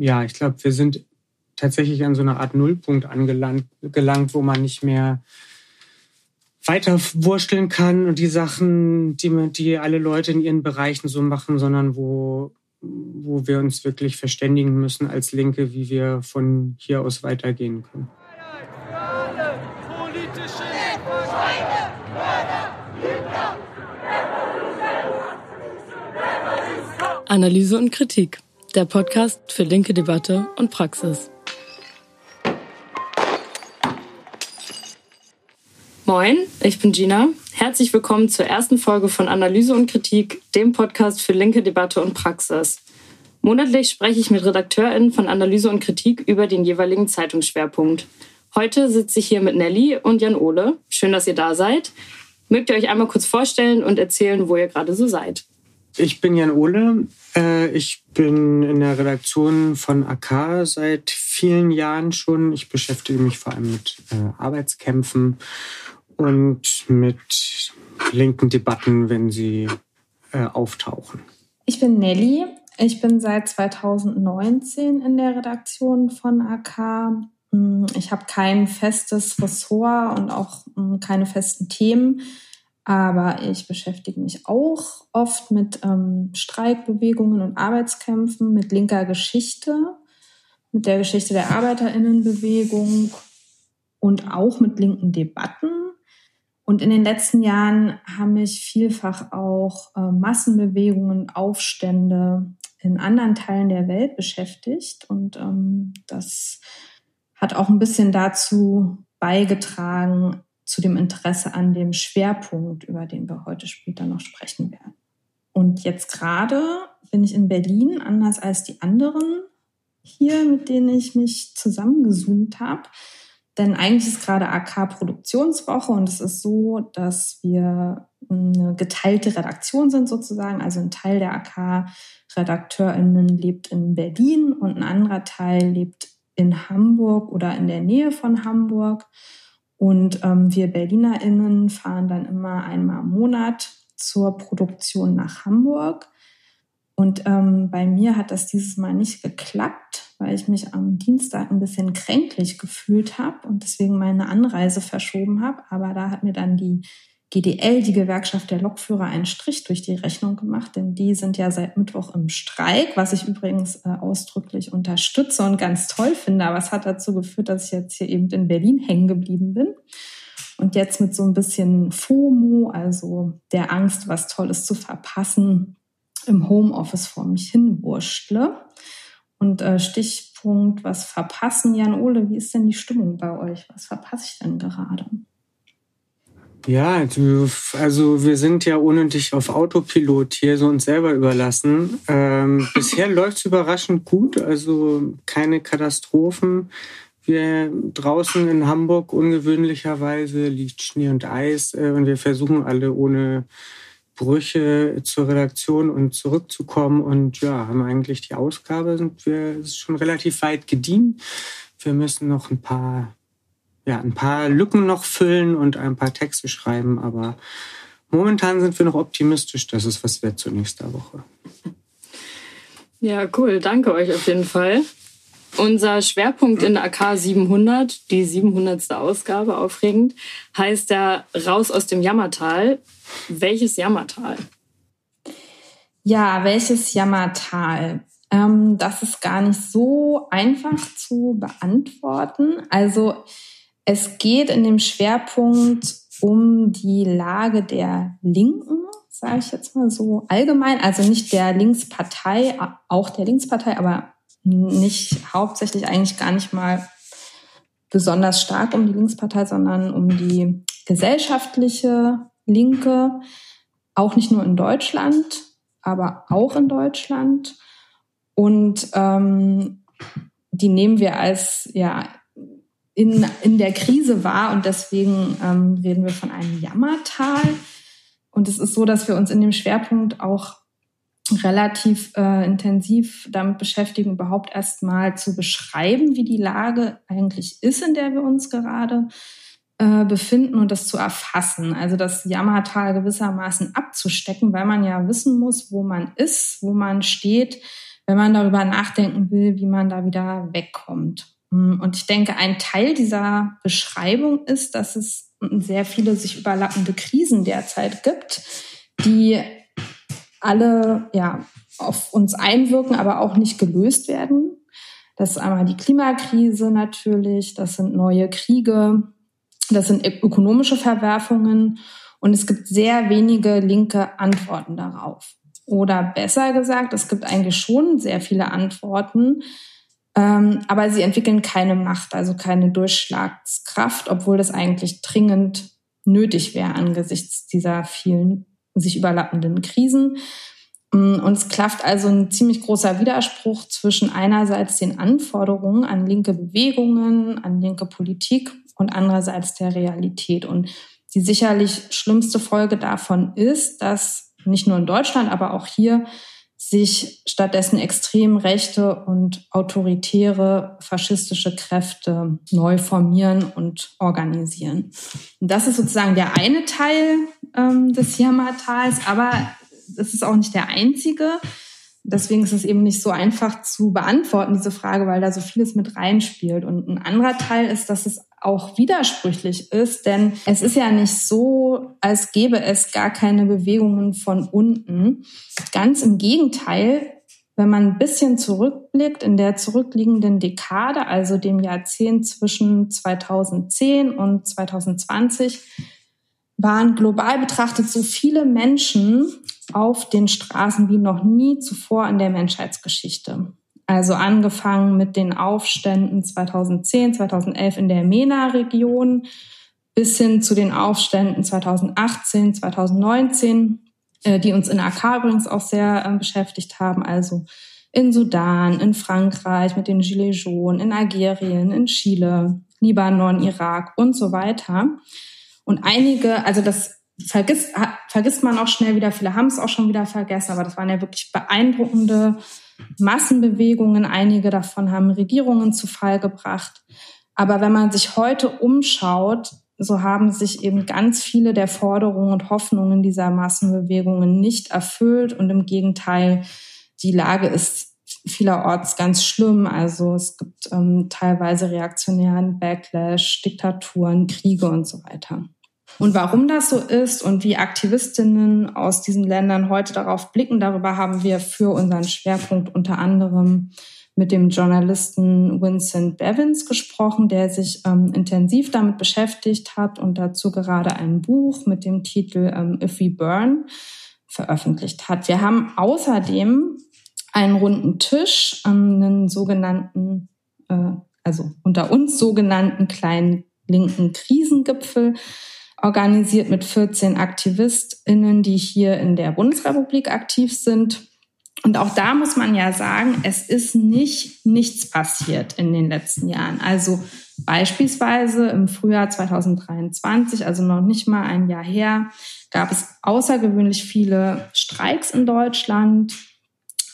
ja, ich glaube, wir sind tatsächlich an so einer Art Nullpunkt angelangt, gelangt, wo man nicht mehr weiter wursteln kann und die Sachen, die, die alle Leute in ihren Bereichen so machen, sondern wo, wo wir uns wirklich verständigen müssen als Linke, wie wir von hier aus weitergehen können. Analyse und Kritik, der Podcast für linke Debatte und Praxis. Moin, ich bin Gina. Herzlich willkommen zur ersten Folge von Analyse und Kritik, dem Podcast für linke Debatte und Praxis. Monatlich spreche ich mit RedakteurInnen von Analyse und Kritik über den jeweiligen Zeitungsschwerpunkt. Heute sitze ich hier mit Nelly und Jan Ole. Schön, dass ihr da seid. Mögt ihr euch einmal kurz vorstellen und erzählen, wo ihr gerade so seid? Ich bin Jan Ole. Äh, ich bin in der Redaktion von AK seit vielen Jahren schon. Ich beschäftige mich vor allem mit äh, Arbeitskämpfen und mit linken Debatten, wenn sie äh, auftauchen. Ich bin Nelly. Ich bin seit 2019 in der Redaktion von AK. Hm, ich habe kein festes Ressort und auch hm, keine festen Themen. Aber ich beschäftige mich auch oft mit ähm, Streikbewegungen und Arbeitskämpfen, mit linker Geschichte, mit der Geschichte der Arbeiterinnenbewegung und auch mit linken Debatten. Und in den letzten Jahren haben mich vielfach auch äh, Massenbewegungen, Aufstände in anderen Teilen der Welt beschäftigt. Und ähm, das hat auch ein bisschen dazu beigetragen, zu dem Interesse an dem Schwerpunkt, über den wir heute später noch sprechen werden. Und jetzt gerade bin ich in Berlin, anders als die anderen hier, mit denen ich mich zusammengezoomt habe. Denn eigentlich ist gerade AK-Produktionswoche und es ist so, dass wir eine geteilte Redaktion sind sozusagen. Also ein Teil der AK-RedakteurInnen lebt in Berlin und ein anderer Teil lebt in Hamburg oder in der Nähe von Hamburg. Und ähm, wir BerlinerInnen fahren dann immer einmal im Monat zur Produktion nach Hamburg. Und ähm, bei mir hat das dieses Mal nicht geklappt, weil ich mich am Dienstag ein bisschen kränklich gefühlt habe und deswegen meine Anreise verschoben habe. Aber da hat mir dann die GDL, die Gewerkschaft der Lokführer, einen Strich durch die Rechnung gemacht, denn die sind ja seit Mittwoch im Streik, was ich übrigens äh, ausdrücklich unterstütze und ganz toll finde. Aber es hat dazu geführt, dass ich jetzt hier eben in Berlin hängen geblieben bin und jetzt mit so ein bisschen FOMO, also der Angst, was Tolles zu verpassen, im Homeoffice vor mich hinwurschtle. Und äh, Stichpunkt, was verpassen, Jan Ole, wie ist denn die Stimmung bei euch? Was verpasse ich denn gerade? Ja, also wir sind ja unnötig auf Autopilot hier, so uns selber überlassen. Ähm, bisher läuft es überraschend gut, also keine Katastrophen. Wir draußen in Hamburg ungewöhnlicherweise liegt Schnee und Eis äh, und wir versuchen alle ohne Brüche zur Redaktion und zurückzukommen und ja, haben eigentlich die Ausgabe, sind wir ist schon relativ weit gediehen. Wir müssen noch ein paar ja, ein paar Lücken noch füllen und ein paar Texte schreiben, aber momentan sind wir noch optimistisch, dass es was wird zur nächsten Woche. Ja, cool. Danke euch auf jeden Fall. Unser Schwerpunkt in AK 700, die 700. Ausgabe, aufregend, heißt ja Raus aus dem Jammertal. Welches Jammertal? Ja, welches Jammertal? Ähm, das ist gar nicht so einfach zu beantworten. Also es geht in dem Schwerpunkt um die Lage der Linken, sage ich jetzt mal so allgemein, also nicht der Linkspartei, auch der Linkspartei, aber nicht hauptsächlich eigentlich gar nicht mal besonders stark um die Linkspartei, sondern um die gesellschaftliche Linke, auch nicht nur in Deutschland, aber auch in Deutschland. Und ähm, die nehmen wir als ja in, in der Krise war und deswegen ähm, reden wir von einem Jammertal. Und es ist so, dass wir uns in dem Schwerpunkt auch relativ äh, intensiv damit beschäftigen, überhaupt erstmal zu beschreiben, wie die Lage eigentlich ist, in der wir uns gerade äh, befinden und das zu erfassen. Also das Jammertal gewissermaßen abzustecken, weil man ja wissen muss, wo man ist, wo man steht, wenn man darüber nachdenken will, wie man da wieder wegkommt. Mm, und ich denke, ein Teil dieser Beschreibung ist, dass es sehr viele sich überlappende Krisen derzeit gibt, die alle ja, auf uns einwirken, aber auch nicht gelöst werden. Das ist einmal die Klimakrise natürlich, das sind neue Kriege, das sind ökonomische Verwerfungen und es gibt sehr wenige linke Antworten darauf. Oder besser gesagt, es gibt eigentlich schon sehr viele Antworten, ähm, aber sie entwickeln keine Macht, also keine Durchschlagskraft, obwohl das eigentlich dringend nötig wäre angesichts dieser vielen sich überlappenden Krisen. Mm, und es klafft also ein ziemlich großer Widerspruch zwischen einerseits den Anforderungen an linke Bewegungen, an linke Politik und andererseits der Realität. Und die sicherlich schlimmste Folge davon ist, dass nicht nur in Deutschland, aber auch hier sich stattdessen extrem rechte und autoritäre faschistische Kräfte neu formieren und organisieren. Und das ist sozusagen der eine Teil ähm, des Jammertals, aber es ist auch nicht der einzige. Deswegen ist es eben nicht so einfach zu beantworten, diese Frage, weil da so vieles mit reinspielt. Und ein anderer Teil ist, dass es auch widersprüchlich ist, denn es ist ja nicht so, als gäbe es gar keine Bewegungen von unten. Ganz im Gegenteil, wenn man ein bisschen zurückblickt in der zurückliegenden Dekade, also dem Jahrzehnt zwischen 2010 und 2020, waren global betrachtet so viele Menschen auf den Straßen wie noch nie zuvor in der Menschheitsgeschichte. Also angefangen mit den Aufständen 2010, 2011 in der MENA-Region bis hin zu den Aufständen 2018, 2019, äh, die uns in AK übrigens auch sehr äh, beschäftigt haben. Also in Sudan, in Frankreich mit den Gilets jaunes, in Algerien, in Chile, Libanon, Irak und so weiter. Und einige, also das vergisst, vergisst man auch schnell wieder, viele haben es auch schon wieder vergessen, aber das waren ja wirklich beeindruckende Massenbewegungen. Einige davon haben Regierungen zu Fall gebracht. Aber wenn man sich heute umschaut, so haben sich eben ganz viele der Forderungen und Hoffnungen dieser Massenbewegungen nicht erfüllt und im Gegenteil, die Lage ist vielerorts ganz schlimm. Also es gibt ähm, teilweise reaktionären Backlash, Diktaturen, Kriege und so weiter. Und warum das so ist und wie Aktivistinnen aus diesen Ländern heute darauf blicken, darüber haben wir für unseren Schwerpunkt unter anderem mit dem Journalisten Vincent Bevins gesprochen, der sich ähm, intensiv damit beschäftigt hat und dazu gerade ein Buch mit dem Titel ähm, If We Burn veröffentlicht hat. Wir haben außerdem einen runden Tisch, ähm, einen sogenannten, äh, also unter uns sogenannten kleinen linken Krisengipfel organisiert mit 14 AktivistInnen, die hier in der Bundesrepublik aktiv sind. Und auch da muss man ja sagen, es ist nicht nichts passiert in den letzten Jahren. Also beispielsweise im Frühjahr 2023, also noch nicht mal ein Jahr her, gab es außergewöhnlich viele Streiks in Deutschland.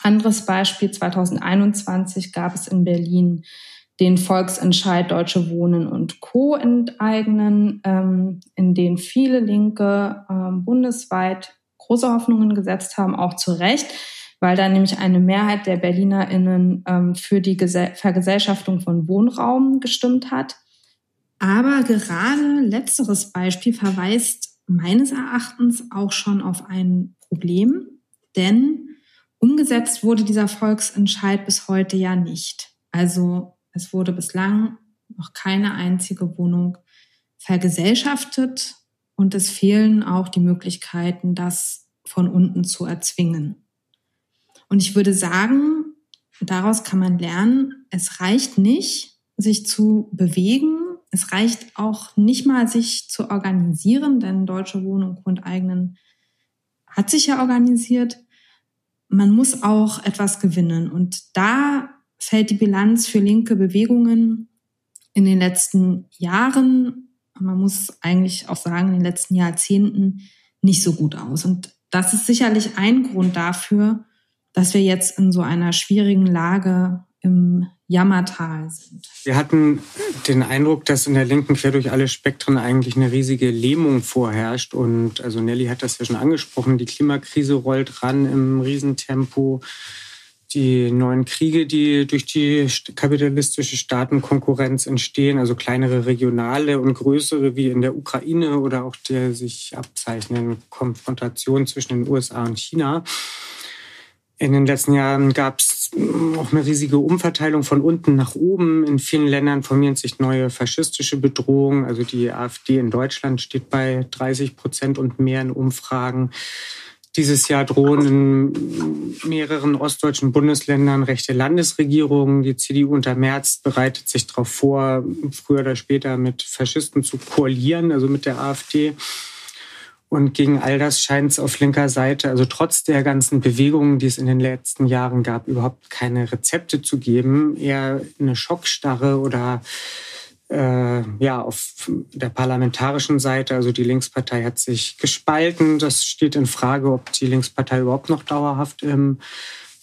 Anderes Beispiel 2021 gab es in Berlin den Volksentscheid Deutsche Wohnen und Co. enteignen, ähm, in den viele Linke ähm, bundesweit große Hoffnungen gesetzt haben, auch zu Recht, weil da nämlich eine Mehrheit der BerlinerInnen ähm, für die Gese Vergesellschaftung von Wohnraum gestimmt hat. Aber gerade letzteres Beispiel verweist meines Erachtens auch schon auf ein Problem, denn umgesetzt wurde dieser Volksentscheid bis heute ja nicht. Also es wurde bislang noch keine einzige Wohnung vergesellschaftet und es fehlen auch die Möglichkeiten, das von unten zu erzwingen. Und ich würde sagen, daraus kann man lernen, es reicht nicht, sich zu bewegen. Es reicht auch nicht mal, sich zu organisieren, denn Deutsche Wohnung Grundeigenen hat sich ja organisiert. Man muss auch etwas gewinnen. Und da fällt die Bilanz für linke Bewegungen in den letzten Jahren, man muss eigentlich auch sagen, in den letzten Jahrzehnten nicht so gut aus. Und das ist sicherlich ein Grund dafür, dass wir jetzt in so einer schwierigen Lage im Jammertal sind. Wir hatten den Eindruck, dass in der Linken quer durch alle Spektren eigentlich eine riesige Lähmung vorherrscht. Und also Nelly hat das ja schon angesprochen, die Klimakrise rollt ran im Riesentempo. Die neuen Kriege, die durch die kapitalistische Staatenkonkurrenz entstehen, also kleinere regionale und größere wie in der Ukraine oder auch der sich abzeichnenden Konfrontation zwischen den USA und China. In den letzten Jahren gab es auch eine riesige Umverteilung von unten nach oben. In vielen Ländern formieren sich neue faschistische Bedrohungen. Also die AfD in Deutschland steht bei 30 Prozent und mehr in Umfragen. Dieses Jahr drohen in mehreren ostdeutschen Bundesländern rechte Landesregierungen. Die CDU unter Merz bereitet sich darauf vor, früher oder später mit Faschisten zu koalieren, also mit der AfD. Und gegen all das scheint es auf linker Seite, also trotz der ganzen Bewegungen, die es in den letzten Jahren gab, überhaupt keine Rezepte zu geben. Eher eine Schockstarre oder äh, ja, auf der parlamentarischen Seite, also die Linkspartei hat sich gespalten. Das steht in Frage, ob die Linkspartei überhaupt noch dauerhaft im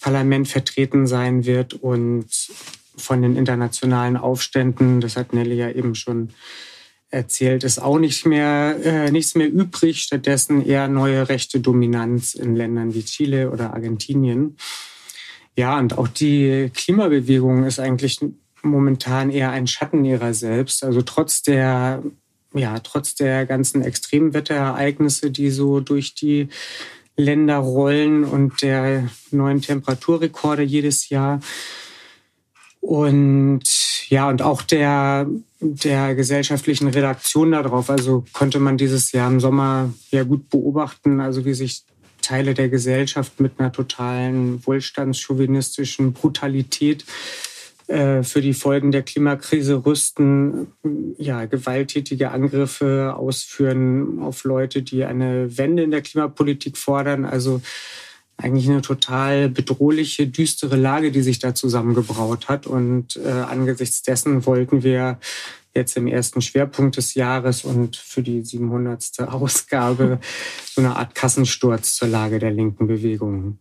Parlament vertreten sein wird. Und von den internationalen Aufständen, das hat Nelly ja eben schon erzählt, ist auch nicht mehr, äh, nichts mehr übrig. Stattdessen eher neue rechte Dominanz in Ländern wie Chile oder Argentinien. Ja, und auch die Klimabewegung ist eigentlich momentan eher ein Schatten ihrer selbst. Also trotz der, ja, trotz der ganzen Extremwetterereignisse, die so durch die Länder rollen und der neuen Temperaturrekorde jedes Jahr. Und ja, und auch der, der gesellschaftlichen Redaktion darauf. Also konnte man dieses Jahr im Sommer ja gut beobachten, also wie sich Teile der Gesellschaft mit einer totalen wohlstandschauvinistischen Brutalität für die Folgen der Klimakrise rüsten, ja, gewalttätige Angriffe ausführen auf Leute, die eine Wende in der Klimapolitik fordern. Also eigentlich eine total bedrohliche, düstere Lage, die sich da zusammengebraut hat. Und äh, angesichts dessen wollten wir jetzt im ersten Schwerpunkt des Jahres und für die 700. Ausgabe so eine Art Kassensturz zur Lage der linken Bewegung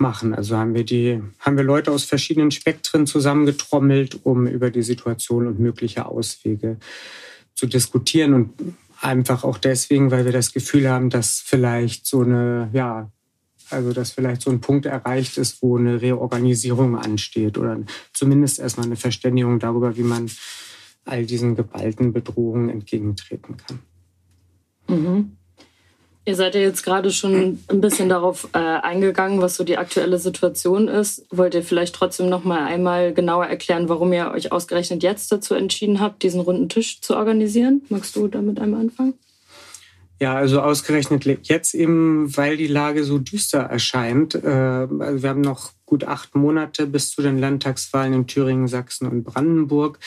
machen. Also haben wir die, haben wir Leute aus verschiedenen Spektren zusammengetrommelt, um über die Situation und mögliche Auswege zu diskutieren und einfach auch deswegen, weil wir das Gefühl haben, dass vielleicht so eine, ja, also dass vielleicht so ein Punkt erreicht ist, wo eine Reorganisierung ansteht oder zumindest erstmal eine Verständigung darüber, wie man all diesen geballten Bedrohungen entgegentreten kann. Mhm. Ihr seid ja jetzt gerade schon ein bisschen darauf äh, eingegangen, was so die aktuelle Situation ist. Wollt ihr vielleicht trotzdem noch mal einmal genauer erklären, warum ihr euch ausgerechnet jetzt dazu entschieden habt, diesen runden Tisch zu organisieren? Magst du damit einmal anfangen? Ja, also ausgerechnet jetzt eben, weil die Lage so düster erscheint. Äh, also wir haben noch gut acht Monate bis zu den Landtagswahlen in Thüringen, Sachsen und Brandenburg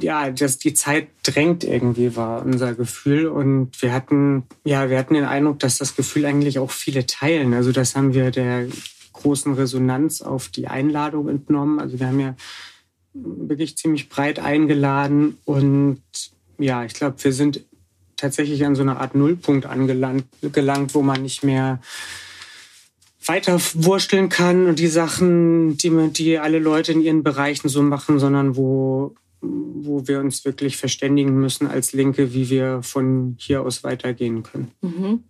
ja, dass die Zeit drängt irgendwie, war unser Gefühl. Und wir hatten, ja, wir hatten den Eindruck, dass das Gefühl eigentlich auch viele teilen. Also das haben wir der großen Resonanz auf die Einladung entnommen. Also wir haben ja wirklich ziemlich breit eingeladen und ja, ich glaube, wir sind tatsächlich an so einer Art Nullpunkt angelangt, gelangt, wo man nicht mehr weiter wursteln kann und die Sachen, die, die alle Leute in ihren Bereichen so machen, sondern wo wo wir uns wirklich verständigen müssen als Linke, wie wir von hier aus weitergehen können. Mhm.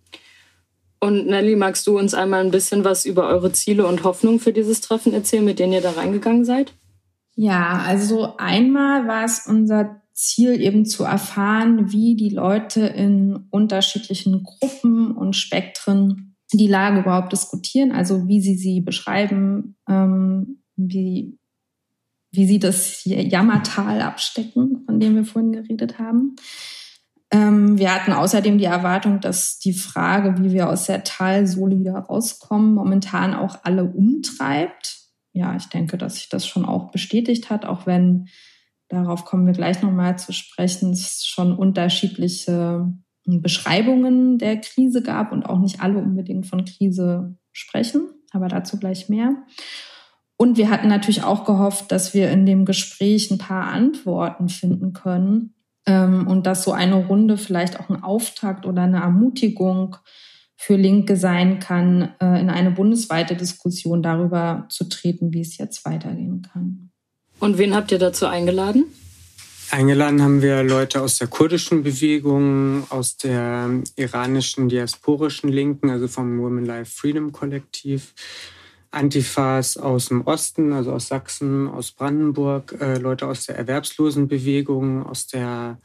Und Nelly, magst du uns einmal ein bisschen was über eure Ziele und Hoffnungen für dieses Treffen erzählen, mit denen ihr da reingegangen seid? Ja, also einmal war es unser Ziel eben zu erfahren, wie die Leute in unterschiedlichen Gruppen und Spektren die Lage überhaupt diskutieren, also wie sie sie beschreiben, ähm, wie wie sie das Jammertal abstecken, von dem wir vorhin geredet haben. Ähm, wir hatten außerdem die Erwartung, dass die Frage, wie wir aus der Talsohle wieder rauskommen, momentan auch alle umtreibt. Ja, ich denke, dass sich das schon auch bestätigt hat, auch wenn, darauf kommen wir gleich nochmal zu sprechen, es schon unterschiedliche Beschreibungen der Krise gab und auch nicht alle unbedingt von Krise sprechen, aber dazu gleich mehr. Und wir hatten natürlich auch gehofft, dass wir in dem Gespräch ein paar Antworten finden können ähm, und dass so eine Runde vielleicht auch ein Auftakt oder eine Ermutigung für Linke sein kann, äh, in eine bundesweite Diskussion darüber zu treten, wie es jetzt weitergehen kann. Und wen habt ihr dazu eingeladen? Eingeladen haben wir Leute aus der kurdischen Bewegung, aus der iranischen diasporischen Linken, also vom Women Life Freedom Kollektiv, Antifas aus dem Osten, also aus Sachsen, aus Brandenburg, äh, Leute aus der Erwerbslosenbewegung, aus der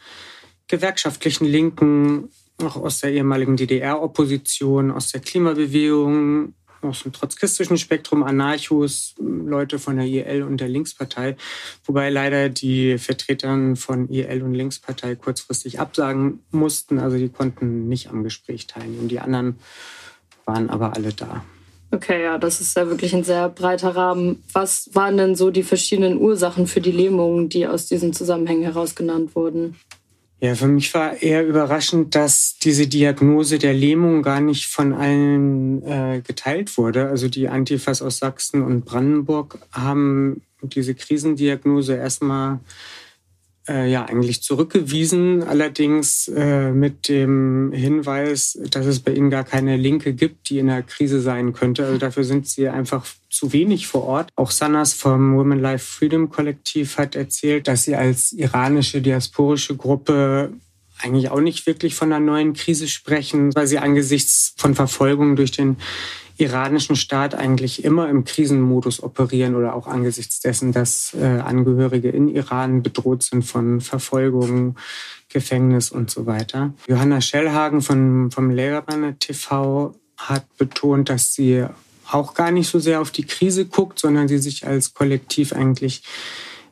gewerkschaftlichen Linken, auch aus der ehemaligen DDR-Opposition, aus der Klimabewegung, aus dem trotzkistischen Spektrum, Anarchos, Leute von der IL und der Linkspartei, wobei leider die Vertreter von IL und Linkspartei kurzfristig absagen mussten, also die konnten nicht am Gespräch teilnehmen. Die anderen waren aber alle da. Okay, ja, das ist ja wirklich ein sehr breiter Rahmen. Was waren denn so die verschiedenen Ursachen für die Lähmungen, die aus diesen Zusammenhängen heraus genannt wurden? Ja, für mich war eher überraschend, dass diese Diagnose der Lähmung gar nicht von allen äh, geteilt wurde. Also die Antifas aus Sachsen und Brandenburg haben diese Krisendiagnose erstmal äh, ja eigentlich zurückgewiesen, allerdings äh, mit dem Hinweis, dass es bei ihnen gar keine Linke gibt, die in der Krise sein könnte. Also dafür sind sie einfach zu wenig vor Ort. Auch Sanas vom Women Life Freedom Kollektiv hat erzählt, dass sie als iranische diasporische Gruppe eigentlich auch nicht wirklich von einer neuen Krise sprechen, weil sie angesichts von Verfolgung durch den iranischen Staat eigentlich immer im Krisenmodus operieren oder auch angesichts dessen, dass äh, Angehörige in Iran bedroht sind von Verfolgung, Gefängnis und so weiter. Johanna Schellhagen von, vom Lehrerbanner TV hat betont, dass sie auch gar nicht so sehr auf die Krise guckt, sondern sie sich als Kollektiv eigentlich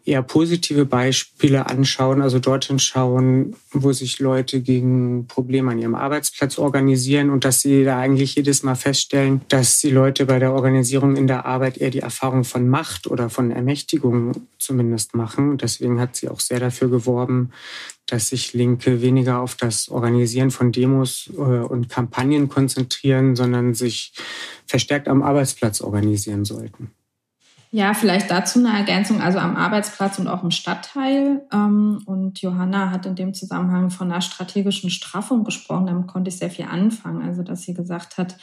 eher positive Beispiele anschauen, also dorthin schauen, wo sich Leute gegen Probleme an ihrem Arbeitsplatz organisieren und dass sie da eigentlich jedes Mal feststellen, dass die Leute bei der Organisierung in der Arbeit eher die Erfahrung von Macht oder von Ermächtigung zumindest machen. Deswegen hat sie auch sehr dafür geworben, dass sich Linke weniger auf das Organisieren von Demos äh, und Kampagnen konzentrieren, sondern sich verstärkt am Arbeitsplatz organisieren sollten. Ja, vielleicht dazu eine Ergänzung, also am Arbeitsplatz und auch im Stadtteil. Ähm, und Johanna hat in dem Zusammenhang von einer strategischen Straffung gesprochen. Damit konnte ich sehr viel anfangen. Also, dass sie gesagt hat,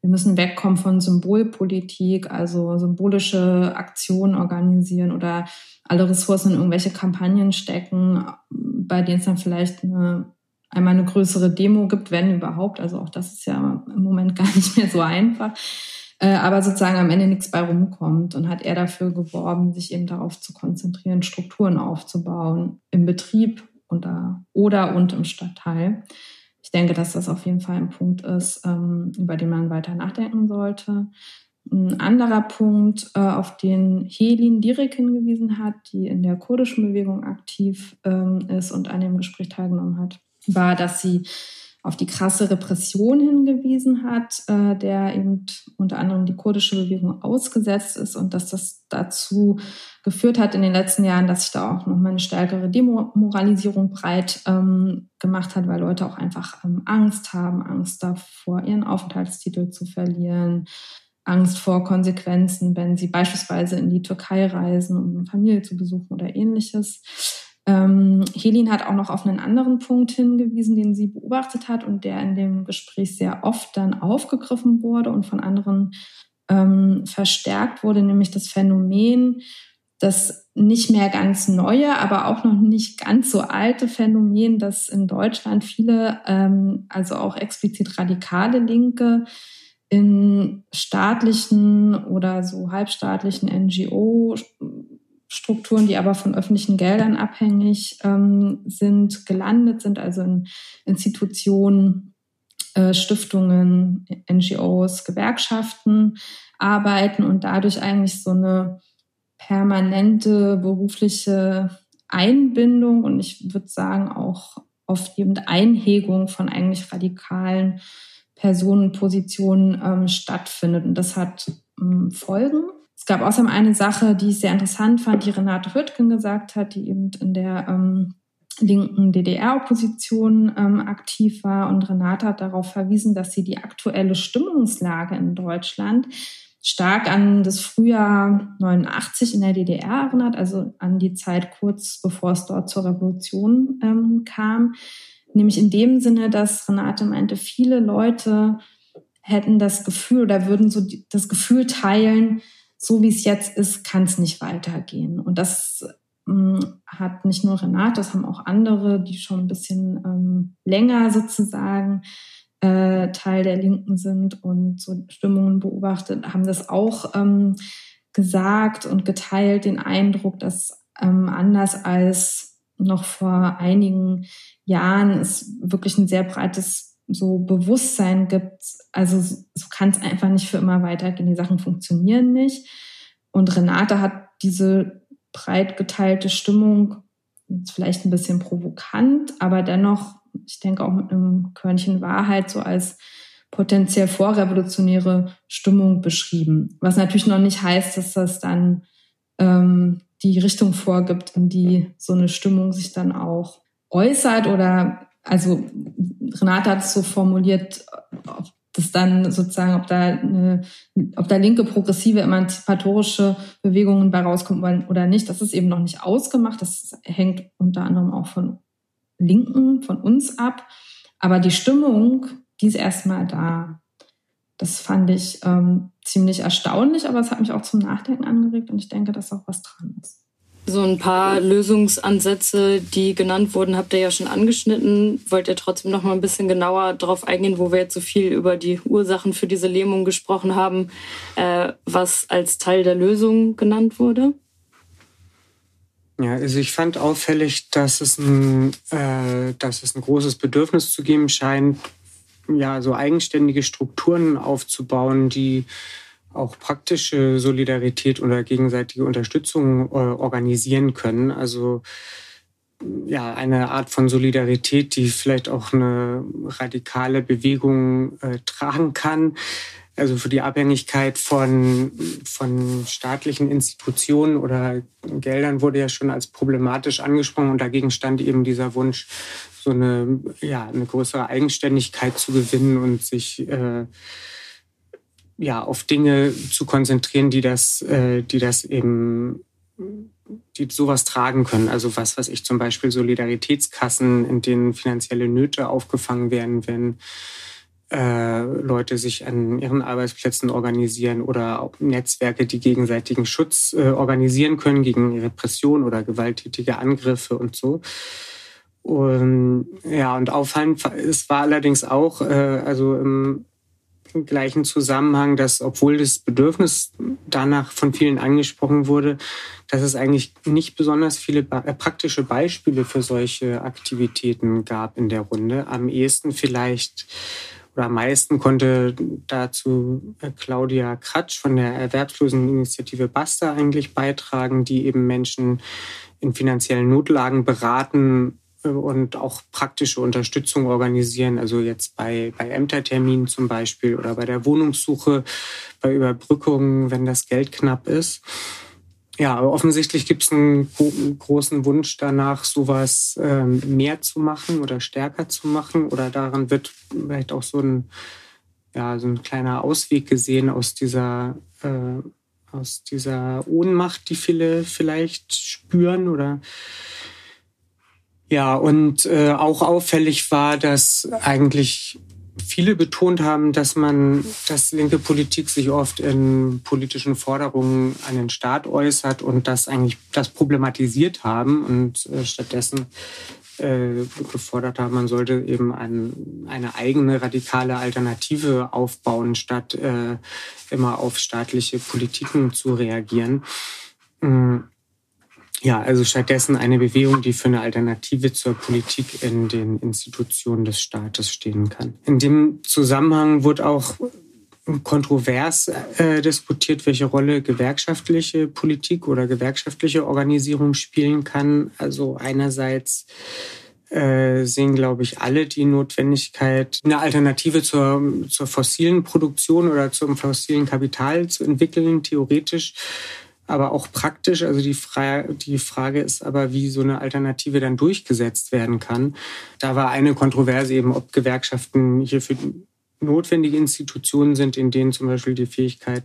wir müssen wegkommen von Symbolpolitik, also symbolische Aktionen organisieren oder alle Ressourcen in irgendwelche Kampagnen stecken, bei denen es dann vielleicht eine, einmal eine größere Demo gibt, wenn überhaupt. Also auch das ist ja im Moment gar nicht mehr so einfach aber sozusagen am Ende nichts bei rumkommt und hat er dafür geworben, sich eben darauf zu konzentrieren, Strukturen aufzubauen im Betrieb da, oder und im Stadtteil. Ich denke, dass das auf jeden Fall ein Punkt ist, ähm, über den man weiter nachdenken sollte. Ein anderer Punkt, äh, auf den Helin direkt hingewiesen hat, die in der kurdischen Bewegung aktiv ähm, ist und an dem Gespräch teilgenommen hat, war, dass sie auf die krasse Repression hingewiesen hat, äh, der eben unter anderem die kurdische Bewegung ausgesetzt ist und dass das dazu geführt hat in den letzten Jahren, dass sich da auch noch mal eine stärkere Demoralisierung breit ähm, gemacht hat, weil Leute auch einfach ähm, Angst haben, Angst davor, ihren Aufenthaltstitel zu verlieren, Angst vor Konsequenzen, wenn sie beispielsweise in die Türkei reisen, um eine Familie zu besuchen oder ähnliches. Ähm, Helin hat auch noch auf einen anderen Punkt hingewiesen, den sie beobachtet hat und der in dem Gespräch sehr oft dann aufgegriffen wurde und von anderen ähm, verstärkt wurde, nämlich das Phänomen, das nicht mehr ganz neue, aber auch noch nicht ganz so alte Phänomen, dass in Deutschland viele, ähm, also auch explizit radikale Linke, in staatlichen oder so halbstaatlichen NGO Strukturen, die aber von öffentlichen Geldern abhängig ähm, sind, gelandet sind, also in Institutionen, äh, Stiftungen, NGOs, Gewerkschaften arbeiten und dadurch eigentlich so eine permanente berufliche Einbindung und ich würde sagen auch oft eben Einhegung von eigentlich radikalen Personenpositionen ähm, stattfindet. Und das hat ähm, Folgen. Es gab außerdem eine Sache, die ich sehr interessant fand, die Renate Hürtgen gesagt hat, die eben in der ähm, linken DDR-Opposition ähm, aktiv war. Und Renate hat darauf verwiesen, dass sie die aktuelle Stimmungslage in Deutschland stark an das Frühjahr 89 in der DDR erinnert, also an die Zeit kurz bevor es dort zur Revolution ähm, kam. Nämlich in dem Sinne, dass Renate meinte, viele Leute hätten das Gefühl oder würden so das Gefühl teilen, so wie es jetzt ist, kann es nicht weitergehen. Und das ähm, hat nicht nur Renate, das haben auch andere, die schon ein bisschen ähm, länger sozusagen äh, Teil der Linken sind und so Stimmungen beobachtet, haben das auch ähm, gesagt und geteilt, den Eindruck, dass ähm, anders als noch vor einigen Jahren es wirklich ein sehr breites so Bewusstsein gibt. Also so kann es einfach nicht für immer weitergehen. Die Sachen funktionieren nicht. Und Renate hat diese breit geteilte Stimmung jetzt vielleicht ein bisschen provokant, aber dennoch, ich denke auch mit einem Körnchen Wahrheit so als potenziell vorrevolutionäre Stimmung beschrieben. Was natürlich noch nicht heißt, dass das dann ähm, die Richtung vorgibt, in die so eine Stimmung sich dann auch äußert oder also Renate hat es so formuliert, ob das dann sozusagen, ob da eine, ob da linke progressive emanzipatorische Bewegungen bei rauskommen wollen oder nicht, das ist eben noch nicht ausgemacht. Das hängt unter anderem auch von Linken, von uns ab. Aber die Stimmung, die ist erstmal da. Das fand ich ähm, ziemlich erstaunlich, aber es hat mich auch zum Nachdenken angeregt und ich denke, dass auch was dran ist. So ein paar Lösungsansätze, die genannt wurden, habt ihr ja schon angeschnitten. Wollt ihr trotzdem noch mal ein bisschen genauer darauf eingehen, wo wir jetzt so viel über die Ursachen für diese Lähmung gesprochen haben, äh, was als Teil der Lösung genannt wurde? Ja, also ich fand auffällig, dass es ein, äh, dass es ein großes Bedürfnis zu geben scheint, ja, so eigenständige Strukturen aufzubauen, die auch praktische Solidarität oder gegenseitige Unterstützung äh, organisieren können. Also ja, eine Art von Solidarität, die vielleicht auch eine radikale Bewegung äh, tragen kann. Also für die Abhängigkeit von, von staatlichen Institutionen oder Geldern wurde ja schon als problematisch angesprochen und dagegen stand eben dieser Wunsch, so eine, ja, eine größere Eigenständigkeit zu gewinnen und sich äh, ja, auf Dinge zu konzentrieren, die das, äh, die das eben, die sowas tragen können. Also was, was ich zum Beispiel Solidaritätskassen, in denen finanzielle Nöte aufgefangen werden, wenn äh, Leute sich an ihren Arbeitsplätzen organisieren oder auch Netzwerke, die gegenseitigen Schutz äh, organisieren können gegen Repression oder gewalttätige Angriffe und so. Und ja, und auffallend, es war allerdings auch, äh, also im gleichen Zusammenhang, dass obwohl das Bedürfnis danach von vielen angesprochen wurde, dass es eigentlich nicht besonders viele äh, praktische Beispiele für solche Aktivitäten gab in der Runde. Am ehesten vielleicht oder am meisten konnte dazu äh, Claudia Kratsch von der Erwerbsloseninitiative Basta eigentlich beitragen, die eben Menschen in finanziellen Notlagen beraten und auch praktische Unterstützung organisieren. Also jetzt bei, bei Ämterterminen zum Beispiel oder bei der Wohnungssuche, bei Überbrückungen, wenn das Geld knapp ist. Ja, aber offensichtlich gibt es einen großen Wunsch danach, sowas ähm, mehr zu machen oder stärker zu machen. Oder daran wird vielleicht auch so ein, ja, so ein kleiner Ausweg gesehen aus dieser, äh, aus dieser Ohnmacht, die viele vielleicht spüren oder ja, und äh, auch auffällig war, dass eigentlich viele betont haben, dass man, dass linke Politik sich oft in politischen Forderungen an den Staat äußert und das eigentlich das problematisiert haben und äh, stattdessen äh, gefordert haben, man sollte eben ein, eine eigene radikale Alternative aufbauen, statt äh, immer auf staatliche Politiken zu reagieren. Mhm. Ja, also stattdessen eine Bewegung, die für eine Alternative zur Politik in den Institutionen des Staates stehen kann. In dem Zusammenhang wurde auch kontrovers äh, diskutiert, welche Rolle gewerkschaftliche Politik oder gewerkschaftliche Organisierung spielen kann. Also einerseits äh, sehen, glaube ich, alle die Notwendigkeit, eine Alternative zur, zur fossilen Produktion oder zum fossilen Kapital zu entwickeln, theoretisch aber auch praktisch. Also die, Fra die Frage ist aber, wie so eine Alternative dann durchgesetzt werden kann. Da war eine Kontroverse eben, ob Gewerkschaften hierfür notwendige Institutionen sind, in denen zum Beispiel die Fähigkeit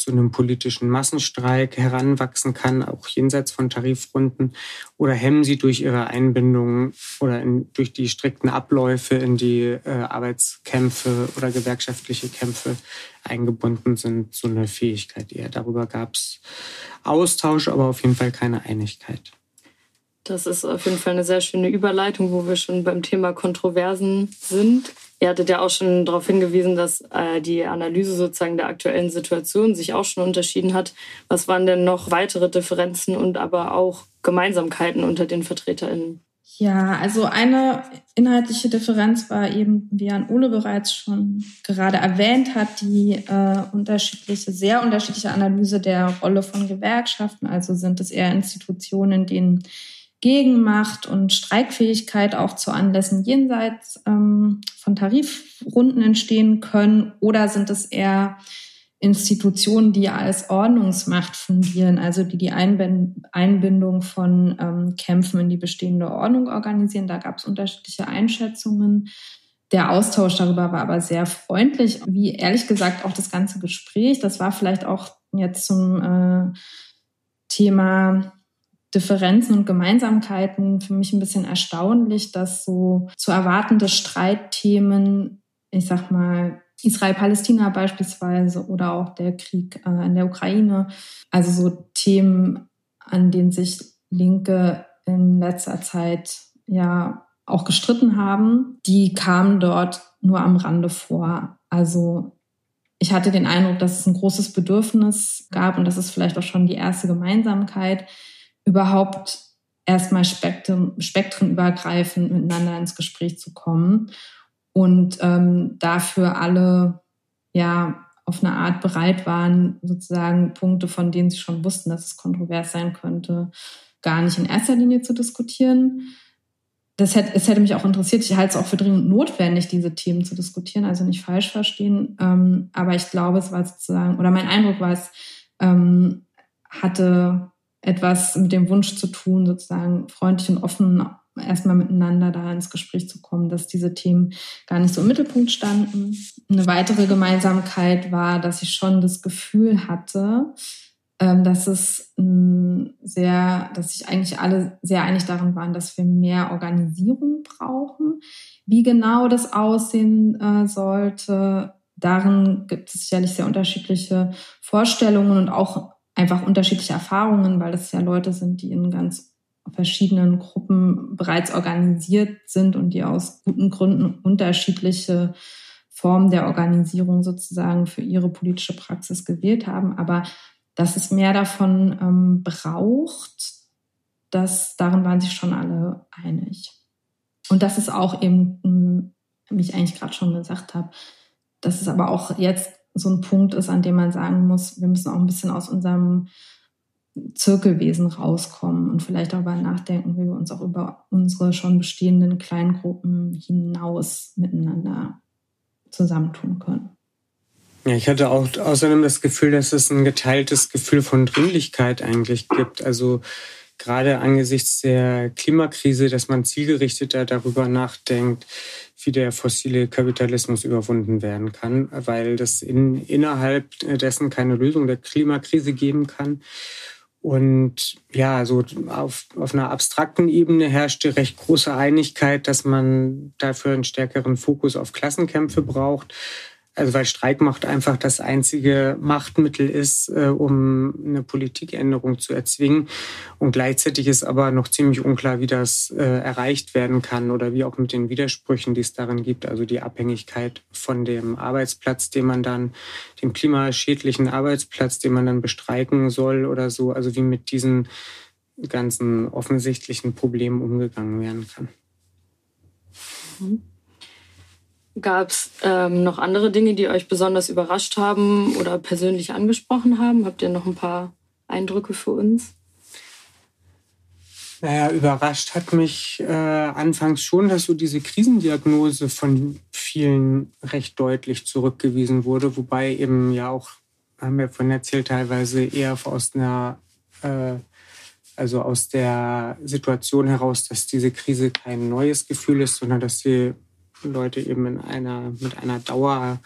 zu einem politischen Massenstreik heranwachsen kann, auch jenseits von Tarifrunden, oder hemmen sie durch ihre Einbindung oder in, durch die strikten Abläufe in die äh, Arbeitskämpfe oder gewerkschaftliche Kämpfe eingebunden sind, so eine Fähigkeit eher. Darüber gab es Austausch, aber auf jeden Fall keine Einigkeit. Das ist auf jeden Fall eine sehr schöne Überleitung, wo wir schon beim Thema Kontroversen sind. Ihr hattet ja auch schon darauf hingewiesen, dass äh, die Analyse sozusagen der aktuellen Situation sich auch schon unterschieden hat. Was waren denn noch weitere Differenzen und aber auch Gemeinsamkeiten unter den VertreterInnen? Ja, also eine inhaltliche Differenz war eben, wie Jan Ole bereits schon gerade erwähnt hat, die äh, unterschiedliche, sehr unterschiedliche Analyse der Rolle von Gewerkschaften. Also sind es eher Institutionen, denen Gegenmacht und Streikfähigkeit auch zu Anlässen jenseits ähm, von Tarifrunden entstehen können oder sind es eher Institutionen, die als Ordnungsmacht fungieren, also die die Einbindung von ähm, Kämpfen in die bestehende Ordnung organisieren. Da gab es unterschiedliche Einschätzungen. Der Austausch darüber war aber sehr freundlich, wie ehrlich gesagt auch das ganze Gespräch. Das war vielleicht auch jetzt zum äh, Thema Differenzen und Gemeinsamkeiten für mich ein bisschen erstaunlich, dass so zu erwartende Streitthemen, ich sag mal, Israel-Palästina beispielsweise oder auch der Krieg äh, in der Ukraine. Also so Themen, an denen sich Linke in letzter Zeit ja auch gestritten haben, die kamen dort nur am Rande vor. Also ich hatte den Eindruck, dass es ein großes Bedürfnis gab und das ist vielleicht auch schon die erste Gemeinsamkeit, überhaupt erstmal spektrum, spektrenübergreifend miteinander ins Gespräch zu kommen und ähm, dafür alle ja auf eine Art bereit waren, sozusagen Punkte, von denen sie schon wussten, dass es kontrovers sein könnte, gar nicht in erster Linie zu diskutieren. Das hätte, es hätte mich auch interessiert. Ich halte es auch für dringend notwendig, diese Themen zu diskutieren, also nicht falsch verstehen. Ähm, aber ich glaube, es war sozusagen, oder mein Eindruck war, es ähm, hatte etwas mit dem Wunsch zu tun, sozusagen freundlich und offen erstmal miteinander da ins Gespräch zu kommen, dass diese Themen gar nicht so im Mittelpunkt standen. Eine weitere Gemeinsamkeit war, dass ich schon das Gefühl hatte, ähm, dass es sehr, dass sich eigentlich alle sehr einig darin waren, dass wir mehr Organisierung brauchen. Wie genau das aussehen äh, sollte, darin gibt es sicherlich sehr unterschiedliche Vorstellungen und auch einfach unterschiedliche Erfahrungen, weil das ja Leute sind, die in ganz verschiedenen Gruppen bereits organisiert sind und die aus guten Gründen unterschiedliche Formen der Organisierung sozusagen für ihre politische Praxis gewählt haben. Aber dass es mehr davon ähm, braucht, das, darin waren sich schon alle einig. Und das ist auch eben, hm, wie ich eigentlich gerade schon gesagt habe, dass es aber auch jetzt so ein Punkt ist, an dem man sagen muss, wir müssen auch ein bisschen aus unserem Zirkelwesen rauskommen und vielleicht darüber nachdenken, wie wir uns auch über unsere schon bestehenden Kleingruppen hinaus miteinander zusammentun können. Ja, ich hatte auch außerdem das Gefühl, dass es ein geteiltes Gefühl von Dringlichkeit eigentlich gibt. Also gerade angesichts der Klimakrise, dass man zielgerichteter darüber nachdenkt, wie der fossile Kapitalismus überwunden werden kann, weil das in, innerhalb dessen keine Lösung der Klimakrise geben kann. Und ja, so auf, auf einer abstrakten Ebene herrschte recht große Einigkeit, dass man dafür einen stärkeren Fokus auf Klassenkämpfe braucht. Also weil Streikmacht einfach das einzige Machtmittel ist, äh, um eine Politikänderung zu erzwingen. Und gleichzeitig ist aber noch ziemlich unklar, wie das äh, erreicht werden kann oder wie auch mit den Widersprüchen, die es darin gibt. Also die Abhängigkeit von dem Arbeitsplatz, den man dann, dem klimaschädlichen Arbeitsplatz, den man dann bestreiken soll oder so. Also wie mit diesen ganzen offensichtlichen Problemen umgegangen werden kann. Mhm. Gab es ähm, noch andere Dinge, die euch besonders überrascht haben oder persönlich angesprochen haben? Habt ihr noch ein paar Eindrücke für uns? Naja, überrascht hat mich äh, anfangs schon, dass so diese Krisendiagnose von vielen recht deutlich zurückgewiesen wurde, wobei eben ja auch, haben wir von erzählt, teilweise eher aus einer, äh, also aus der Situation heraus, dass diese Krise kein neues Gefühl ist, sondern dass sie Leute eben in einer, mit einer Dauerkrise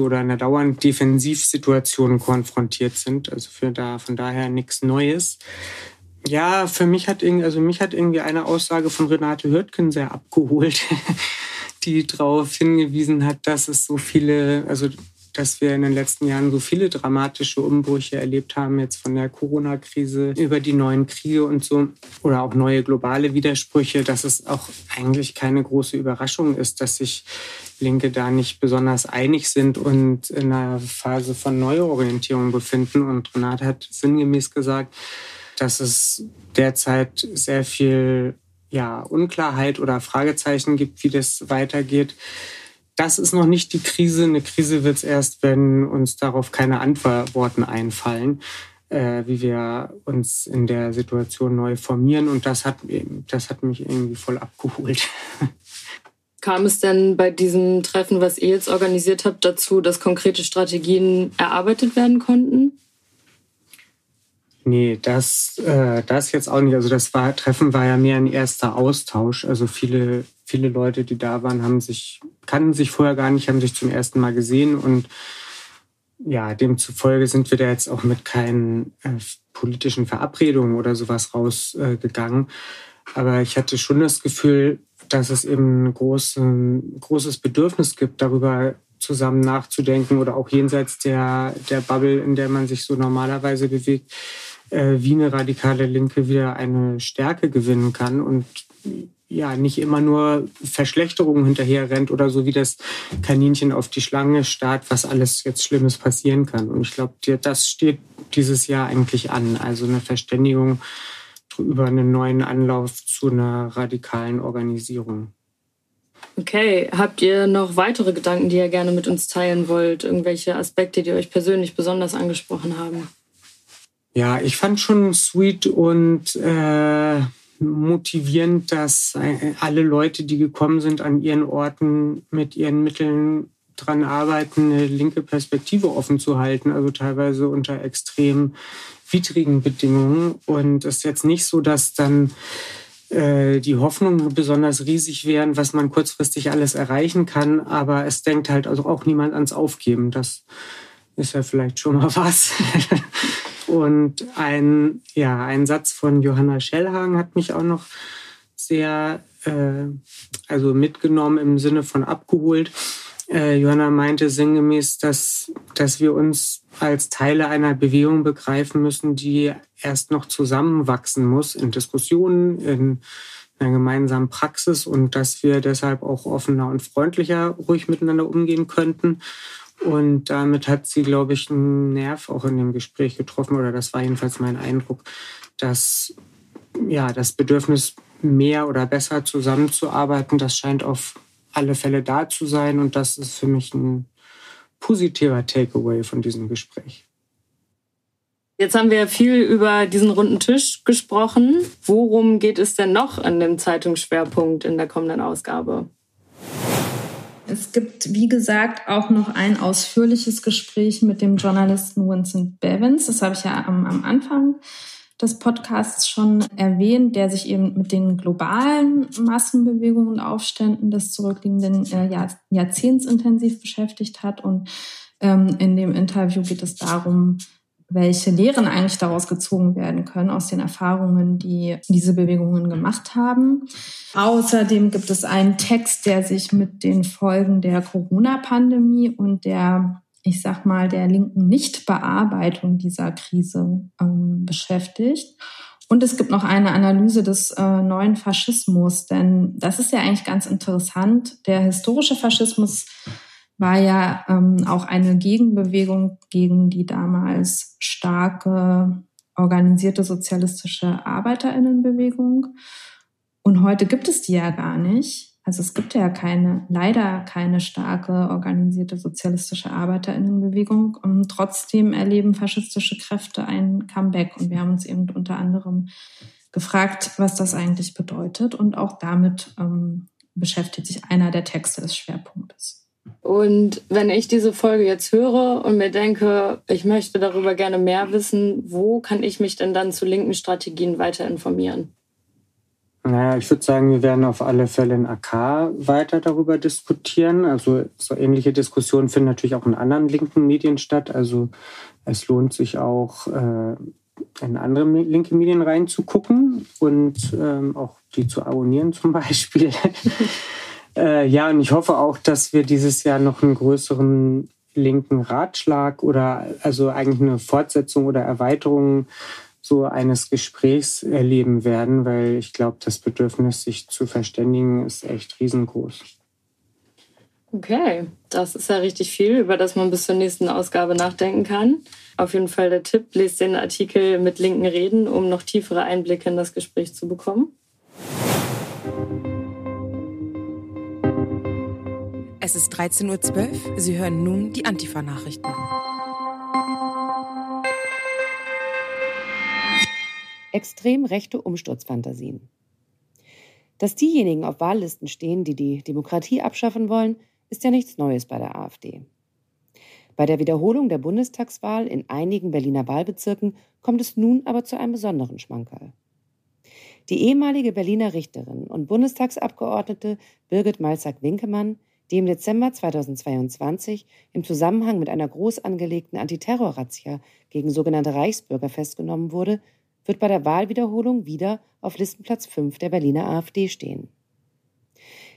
oder einer dauernden Defensivsituation konfrontiert sind. Also für da, von daher nichts Neues. Ja, für mich hat irgendwie, also mich hat irgendwie eine Aussage von Renate Hürtgen sehr abgeholt, die darauf hingewiesen hat, dass es so viele, also dass wir in den letzten Jahren so viele dramatische Umbrüche erlebt haben, jetzt von der Corona-Krise über die neuen Kriege und so, oder auch neue globale Widersprüche, dass es auch eigentlich keine große Überraschung ist, dass sich Linke da nicht besonders einig sind und in einer Phase von Neuorientierung befinden. Und Renate hat sinngemäß gesagt, dass es derzeit sehr viel ja, Unklarheit oder Fragezeichen gibt, wie das weitergeht. Das ist noch nicht die Krise. Eine Krise wird es erst, wenn uns darauf keine Antworten einfallen, äh, wie wir uns in der Situation neu formieren. Und das hat, das hat mich irgendwie voll abgeholt. Kam es denn bei diesem Treffen, was ihr jetzt organisiert habt, dazu, dass konkrete Strategien erarbeitet werden konnten? Nee, das, äh, das jetzt auch nicht. Also das war, Treffen war ja mehr ein erster Austausch. Also viele, viele Leute, die da waren, haben sich, kannten sich vorher gar nicht, haben sich zum ersten Mal gesehen und ja, demzufolge sind wir da jetzt auch mit keinen äh, politischen Verabredungen oder sowas rausgegangen. Äh, Aber ich hatte schon das Gefühl, dass es eben ein, groß, ein großes Bedürfnis gibt, darüber zusammen nachzudenken oder auch jenseits der, der Bubble, in der man sich so normalerweise bewegt, äh, wie eine radikale Linke wieder eine Stärke gewinnen kann und ja nicht immer nur Verschlechterungen hinterher rennt oder so wie das Kaninchen auf die Schlange starrt, was alles jetzt Schlimmes passieren kann. Und ich glaube, das steht dieses Jahr eigentlich an. Also eine Verständigung über einen neuen Anlauf zu einer radikalen Organisierung. Okay, habt ihr noch weitere Gedanken, die ihr gerne mit uns teilen wollt? Irgendwelche Aspekte, die euch persönlich besonders angesprochen haben? Ja, ich fand schon sweet und äh, motivierend, dass alle Leute, die gekommen sind, an ihren Orten mit ihren Mitteln dran arbeiten, eine linke Perspektive offen zu halten, also teilweise unter extrem widrigen Bedingungen. Und es ist jetzt nicht so, dass dann äh, die Hoffnungen besonders riesig wären, was man kurzfristig alles erreichen kann, aber es denkt halt also auch niemand ans Aufgeben. Das ist ja vielleicht schon mal was. Und ein, ja, ein Satz von Johanna Schellhagen hat mich auch noch sehr äh, also mitgenommen im Sinne von abgeholt. Äh, Johanna meinte sinngemäß, dass, dass wir uns als Teile einer Bewegung begreifen müssen, die erst noch zusammenwachsen muss in Diskussionen, in einer gemeinsamen Praxis und dass wir deshalb auch offener und freundlicher ruhig miteinander umgehen könnten und damit hat sie, glaube ich, einen Nerv auch in dem Gespräch getroffen, oder das war jedenfalls mein Eindruck, dass ja, das Bedürfnis, mehr oder besser zusammenzuarbeiten, das scheint auf alle Fälle da zu sein. Und das ist für mich ein positiver Takeaway von diesem Gespräch. Jetzt haben wir viel über diesen runden Tisch gesprochen. Worum geht es denn noch an dem Zeitungsschwerpunkt in der kommenden Ausgabe? Es gibt, wie gesagt, auch noch ein ausführliches Gespräch mit dem Journalisten Vincent Bevins. Das habe ich ja am, am Anfang des Podcasts schon erwähnt, der sich eben mit den globalen Massenbewegungen und Aufständen des zurückliegenden äh, Jahr, Jahrzehnts intensiv beschäftigt hat. Und ähm, in dem Interview geht es darum, welche Lehren eigentlich daraus gezogen werden können aus den Erfahrungen, die diese Bewegungen gemacht haben. Außerdem gibt es einen Text, der sich mit den Folgen der Corona-Pandemie und der, ich sag mal, der linken Nichtbearbeitung dieser Krise ähm, beschäftigt. Und es gibt noch eine Analyse des äh, neuen Faschismus, denn das ist ja eigentlich ganz interessant. Der historische Faschismus war ja ähm, auch eine Gegenbewegung gegen die damals starke organisierte sozialistische Arbeiterinnenbewegung. Und heute gibt es die ja gar nicht. Also es gibt ja keine, leider keine starke organisierte sozialistische Arbeiterinnenbewegung. Und trotzdem erleben faschistische Kräfte ein Comeback. Und wir haben uns eben unter anderem gefragt, was das eigentlich bedeutet. Und auch damit ähm, beschäftigt sich einer der Texte des Schwerpunktes. Und wenn ich diese Folge jetzt höre und mir denke, ich möchte darüber gerne mehr wissen, wo kann ich mich denn dann zu linken Strategien weiter informieren? Naja, ich würde sagen, wir werden auf alle Fälle in AK weiter darüber diskutieren. Also so ähnliche Diskussionen finden natürlich auch in anderen linken Medien statt. Also es lohnt sich auch, äh, in andere linke Medien reinzugucken und ähm, auch die zu abonnieren zum Beispiel. Äh, ja, und ich hoffe auch, dass wir dieses Jahr noch einen größeren linken Ratschlag oder also eigentlich eine Fortsetzung oder Erweiterung so eines Gesprächs erleben werden, weil ich glaube, das Bedürfnis, sich zu verständigen, ist echt riesengroß. Okay, das ist ja richtig viel, über das man bis zur nächsten Ausgabe nachdenken kann. Auf jeden Fall der Tipp, lest den Artikel mit linken Reden, um noch tiefere Einblicke in das Gespräch zu bekommen. Es ist 13.12 Uhr. Sie hören nun die Antifa-Nachrichten. Extrem rechte Umsturzfantasien. Dass diejenigen auf Wahllisten stehen, die die Demokratie abschaffen wollen, ist ja nichts Neues bei der AfD. Bei der Wiederholung der Bundestagswahl in einigen Berliner Wahlbezirken kommt es nun aber zu einem besonderen Schmankerl. Die ehemalige Berliner Richterin und Bundestagsabgeordnete Birgit Malzack-Winkemann die im Dezember 2022 im Zusammenhang mit einer groß angelegten Antiterror-Razzia gegen sogenannte Reichsbürger festgenommen wurde, wird bei der Wahlwiederholung wieder auf Listenplatz 5 der Berliner AfD stehen.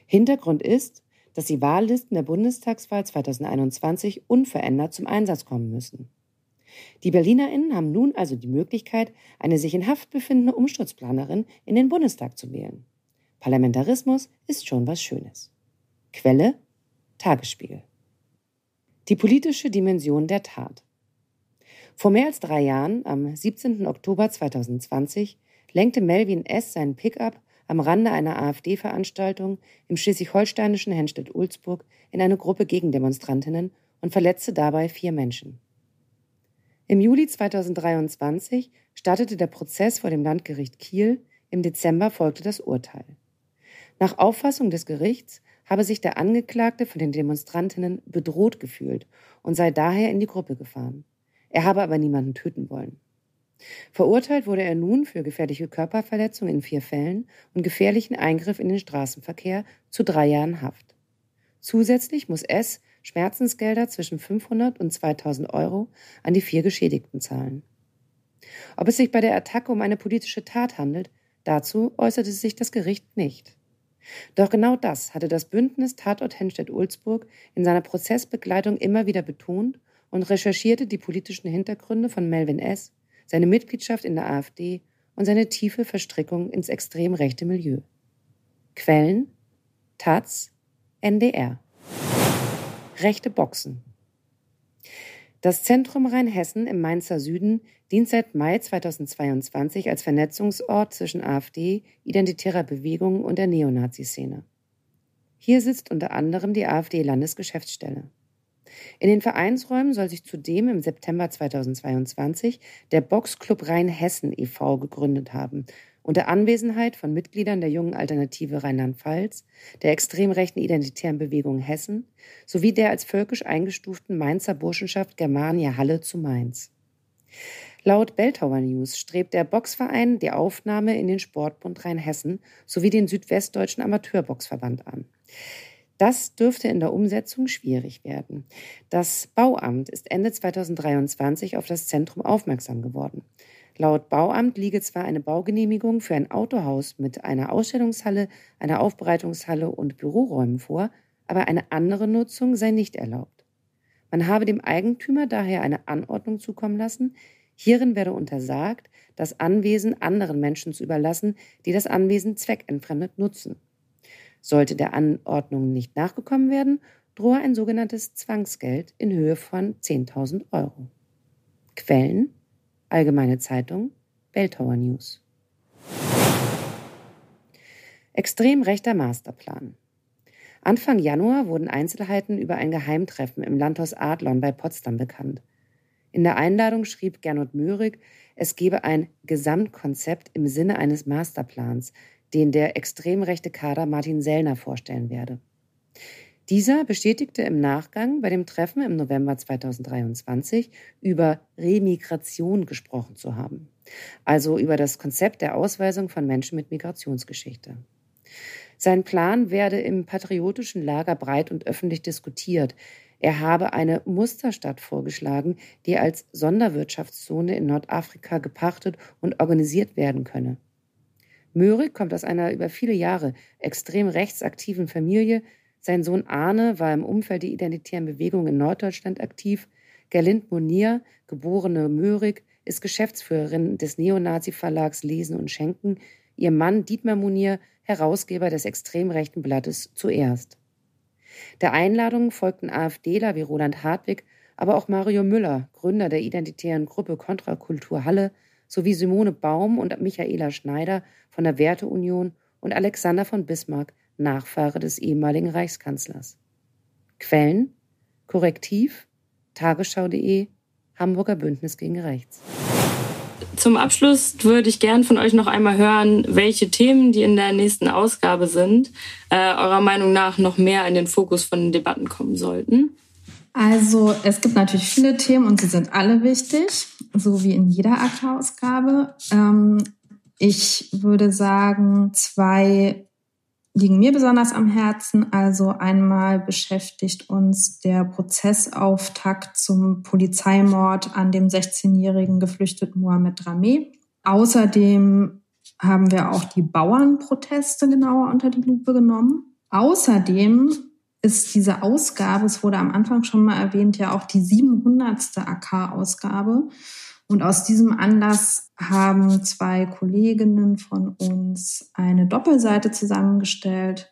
Hintergrund ist, dass die Wahllisten der Bundestagswahl 2021 unverändert zum Einsatz kommen müssen. Die BerlinerInnen haben nun also die Möglichkeit, eine sich in Haft befindende Umsturzplanerin in den Bundestag zu wählen. Parlamentarismus ist schon was Schönes. Quelle Tagesspiegel. Die politische Dimension der Tat. Vor mehr als drei Jahren, am 17. Oktober 2020, lenkte Melvin S. seinen Pickup am Rande einer AfD-Veranstaltung im schleswig-holsteinischen Henstedt-Ulzburg in eine Gruppe Gegendemonstrantinnen und verletzte dabei vier Menschen. Im Juli 2023 startete der Prozess vor dem Landgericht Kiel, im Dezember folgte das Urteil. Nach Auffassung des Gerichts habe sich der Angeklagte von den Demonstrantinnen bedroht gefühlt und sei daher in die Gruppe gefahren. Er habe aber niemanden töten wollen. Verurteilt wurde er nun für gefährliche Körperverletzung in vier Fällen und gefährlichen Eingriff in den Straßenverkehr zu drei Jahren Haft. Zusätzlich muss es Schmerzensgelder zwischen 500 und 2000 Euro an die vier Geschädigten zahlen. Ob es sich bei der Attacke um eine politische Tat handelt, dazu äußerte sich das Gericht nicht. Doch genau das hatte das Bündnis Tatort Henstedt-Ulzburg in seiner Prozessbegleitung immer wieder betont und recherchierte die politischen Hintergründe von Melvin S., seine Mitgliedschaft in der AfD und seine tiefe Verstrickung ins extrem rechte Milieu. Quellen Taz, NDR. Rechte Boxen. Das Zentrum Rheinhessen im Mainzer Süden dient seit Mai 2022 als Vernetzungsort zwischen AfD, identitärer Bewegung und der Neonazi-Szene. Hier sitzt unter anderem die AfD-Landesgeschäftsstelle. In den Vereinsräumen soll sich zudem im September 2022 der Boxclub Rheinhessen e.V. gegründet haben, unter Anwesenheit von Mitgliedern der jungen Alternative Rheinland-Pfalz, der extrem rechten identitären Bewegung Hessen sowie der als völkisch eingestuften Mainzer Burschenschaft Germania Halle zu Mainz. Laut Belltower News strebt der Boxverein die Aufnahme in den Sportbund Rheinhessen sowie den Südwestdeutschen Amateurboxverband an. Das dürfte in der Umsetzung schwierig werden. Das Bauamt ist Ende 2023 auf das Zentrum aufmerksam geworden. Laut Bauamt liege zwar eine Baugenehmigung für ein Autohaus mit einer Ausstellungshalle, einer Aufbereitungshalle und Büroräumen vor, aber eine andere Nutzung sei nicht erlaubt. Man habe dem Eigentümer daher eine Anordnung zukommen lassen, hierin werde untersagt, das Anwesen anderen Menschen zu überlassen, die das Anwesen zweckentfremdet nutzen. Sollte der Anordnung nicht nachgekommen werden, drohe ein sogenanntes Zwangsgeld in Höhe von 10.000 Euro. Quellen Allgemeine Zeitung, Belltower News. Extrem rechter Masterplan. Anfang Januar wurden Einzelheiten über ein Geheimtreffen im Landhaus Adlon bei Potsdam bekannt. In der Einladung schrieb Gernot Möhrig, es gebe ein Gesamtkonzept im Sinne eines Masterplans, den der extrem rechte Kader Martin Sellner vorstellen werde. Dieser bestätigte im Nachgang bei dem Treffen im November 2023 über Remigration gesprochen zu haben, also über das Konzept der Ausweisung von Menschen mit Migrationsgeschichte. Sein Plan werde im patriotischen Lager breit und öffentlich diskutiert. Er habe eine Musterstadt vorgeschlagen, die als Sonderwirtschaftszone in Nordafrika gepachtet und organisiert werden könne. Möhrig kommt aus einer über viele Jahre extrem rechtsaktiven Familie, Sein Sohn Arne war im Umfeld der identitären Bewegung in Norddeutschland aktiv. Gerlind Monier, geborene Möhrig, ist Geschäftsführerin des Neonazi-Verlags Lesen und Schenken. Ihr Mann Dietmar Monier, Herausgeber des extrem rechten Blattes Zuerst. Der Einladung folgten AfDler wie Roland Hartwig, aber auch Mario Müller, Gründer der identitären Gruppe Kontrakultur Halle, sowie Simone Baum und Michaela Schneider von der Werteunion und Alexander von Bismarck, Nachfahre des ehemaligen Reichskanzlers. Quellen Korrektiv, Tagesschau.de, Hamburger Bündnis gegen Rechts. Zum Abschluss würde ich gern von euch noch einmal hören, welche Themen, die in der nächsten Ausgabe sind, äh, eurer Meinung nach noch mehr in den Fokus von den Debatten kommen sollten. Also es gibt natürlich viele Themen und sie sind alle wichtig, so wie in jeder AK-Ausgabe. Ähm, ich würde sagen, zwei liegen mir besonders am Herzen. Also einmal beschäftigt uns der Prozessauftakt zum Polizeimord an dem 16-jährigen geflüchteten Mohamed Rameh. Außerdem haben wir auch die Bauernproteste genauer unter die Lupe genommen. Außerdem ist diese Ausgabe, es wurde am Anfang schon mal erwähnt, ja auch die 700. AK-Ausgabe. Und aus diesem Anlass haben zwei Kolleginnen von uns eine Doppelseite zusammengestellt,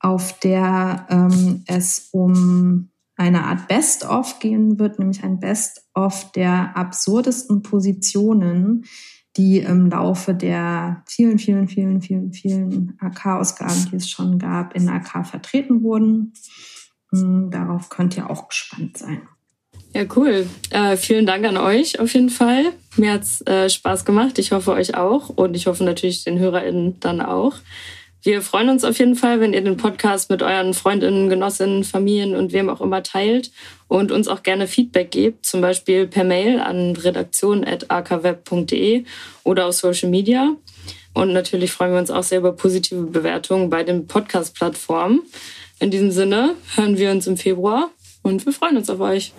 auf der ähm, es um eine Art Best-of gehen wird, nämlich ein Best-of der absurdesten Positionen, die im Laufe der vielen, vielen, vielen, vielen, vielen AK-Ausgaben, die es schon gab, in AK vertreten wurden. Hm, darauf könnt ihr auch gespannt sein. Ja, cool. Äh, vielen Dank an euch auf jeden Fall. Mir hat's äh, Spaß gemacht. Ich hoffe euch auch und ich hoffe natürlich den HörerInnen dann auch. Wir freuen uns auf jeden Fall, wenn ihr den Podcast mit euren Freundinnen, Genossinnen, Familien und wem auch immer teilt und uns auch gerne Feedback gebt, zum Beispiel per Mail an redaktion.akweb.de oder auf Social Media. Und natürlich freuen wir uns auch sehr über positive Bewertungen bei den Podcast-Plattformen. In diesem Sinne hören wir uns im Februar und wir freuen uns auf euch.